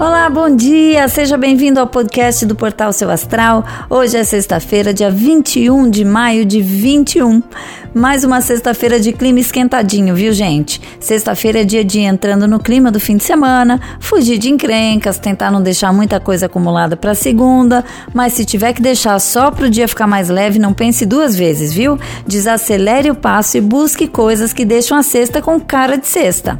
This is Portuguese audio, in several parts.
Olá, bom dia! Seja bem-vindo ao podcast do Portal Seu Astral. Hoje é sexta-feira, dia 21 de maio de 21. Mais uma sexta-feira de clima esquentadinho, viu, gente? Sexta-feira é dia de ir entrando no clima do fim de semana, fugir de encrencas, tentar não deixar muita coisa acumulada para segunda, mas se tiver que deixar só para o dia ficar mais leve, não pense duas vezes, viu? Desacelere o passo e busque coisas que deixam a sexta com cara de sexta.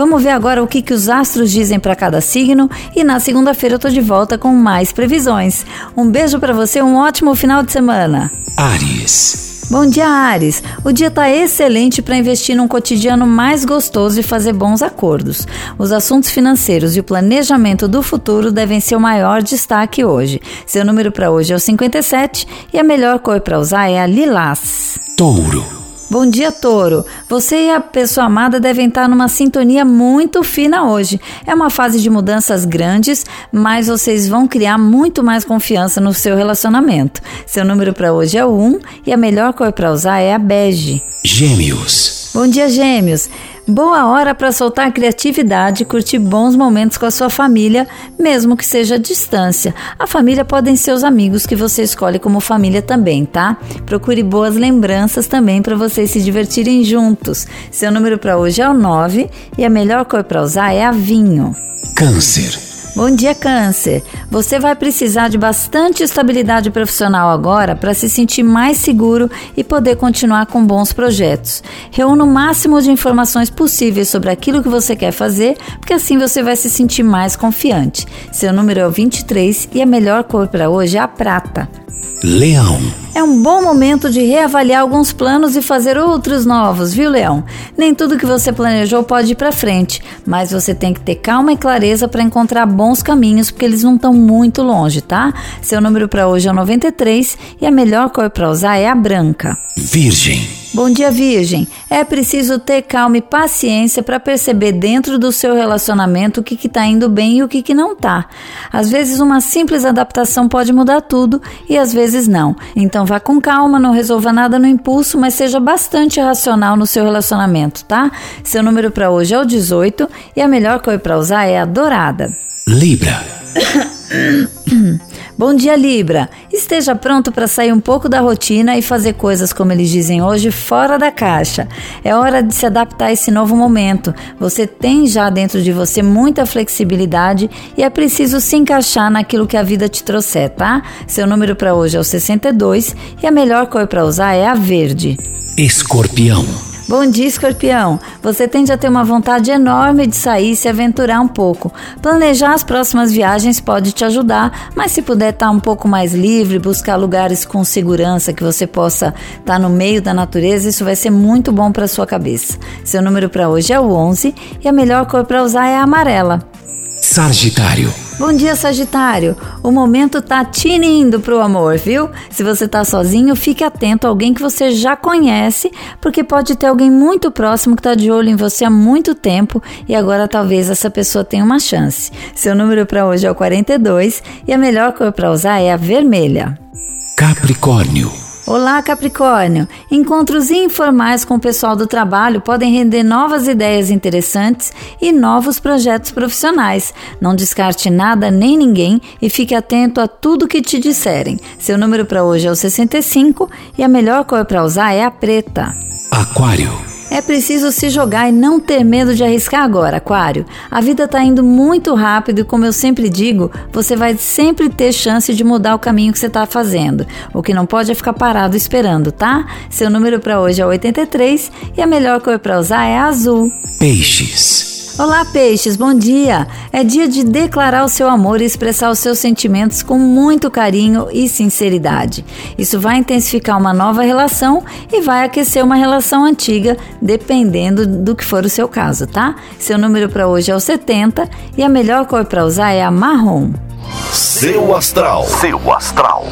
Vamos ver agora o que, que os astros dizem para cada signo e na segunda-feira eu tô de volta com mais previsões. Um beijo para você, um ótimo final de semana. Ares. Bom dia, Ares. O dia está excelente para investir num cotidiano mais gostoso e fazer bons acordos. Os assuntos financeiros e o planejamento do futuro devem ser o maior destaque hoje. Seu número para hoje é o 57 e a melhor cor para usar é a lilás. Touro. Bom dia, Touro. Você e a pessoa amada devem estar numa sintonia muito fina hoje. É uma fase de mudanças grandes, mas vocês vão criar muito mais confiança no seu relacionamento. Seu número para hoje é o 1 e a melhor cor para usar é a bege. Gêmeos. Bom dia, Gêmeos. Boa hora para soltar criatividade e curtir bons momentos com a sua família, mesmo que seja à distância. A família podem ser os amigos que você escolhe como família também, tá? Procure boas lembranças também para vocês se divertirem juntos. Seu número para hoje é o 9 e a melhor cor para usar é a vinho. Câncer. Bom dia, Câncer. Você vai precisar de bastante estabilidade profissional agora para se sentir mais seguro e poder continuar com bons projetos. Reúna o máximo de informações possíveis sobre aquilo que você quer fazer, porque assim você vai se sentir mais confiante. Seu número é o 23 e a melhor cor para hoje é a prata. Leão. É um bom momento de reavaliar alguns planos e fazer outros novos, viu, Leão? Nem tudo que você planejou pode ir para frente, mas você tem que ter calma e clareza para encontrar bons caminhos, porque eles não estão muito longe, tá? Seu número para hoje é o 93 e a melhor cor para usar é a branca. Virgem. Bom dia, Virgem. É preciso ter calma e paciência para perceber dentro do seu relacionamento o que está indo bem e o que, que não está. Às vezes, uma simples adaptação pode mudar tudo e às vezes não. Então, vá com calma, não resolva nada no impulso, mas seja bastante racional no seu relacionamento, tá? Seu número para hoje é o 18 e a melhor cor para usar é a dourada. Libra. Bom dia, Libra. Esteja pronto para sair um pouco da rotina e fazer coisas, como eles dizem hoje, fora da caixa. É hora de se adaptar a esse novo momento. Você tem já dentro de você muita flexibilidade e é preciso se encaixar naquilo que a vida te trouxer, tá? Seu número para hoje é o 62 e a melhor cor para usar é a verde. Escorpião. Bom dia, escorpião. Você tende a ter uma vontade enorme de sair e se aventurar um pouco. Planejar as próximas viagens pode te ajudar, mas se puder estar um pouco mais livre, buscar lugares com segurança que você possa estar no meio da natureza, isso vai ser muito bom para sua cabeça. Seu número para hoje é o 11 e a melhor cor para usar é a amarela. Sagitário. Bom dia, Sagitário. O momento tá tinindo pro amor, viu? Se você tá sozinho, fique atento a alguém que você já conhece, porque pode ter alguém muito próximo que tá de olho em você há muito tempo e agora talvez essa pessoa tenha uma chance. Seu número para hoje é o 42 e a melhor cor para usar é a vermelha. Capricórnio. Olá, Capricórnio! Encontros informais com o pessoal do trabalho podem render novas ideias interessantes e novos projetos profissionais. Não descarte nada nem ninguém e fique atento a tudo que te disserem. Seu número para hoje é o 65 e a melhor cor para usar é a preta. Aquário. É preciso se jogar e não ter medo de arriscar agora, Aquário. A vida está indo muito rápido e, como eu sempre digo, você vai sempre ter chance de mudar o caminho que você está fazendo. O que não pode é ficar parado esperando, tá? Seu número para hoje é 83 e a melhor cor para usar é azul. Peixes. Olá, peixes, bom dia! É dia de declarar o seu amor e expressar os seus sentimentos com muito carinho e sinceridade. Isso vai intensificar uma nova relação e vai aquecer uma relação antiga, dependendo do que for o seu caso, tá? Seu número para hoje é o 70 e a melhor cor para usar é a marrom. Seu astral. Seu astral.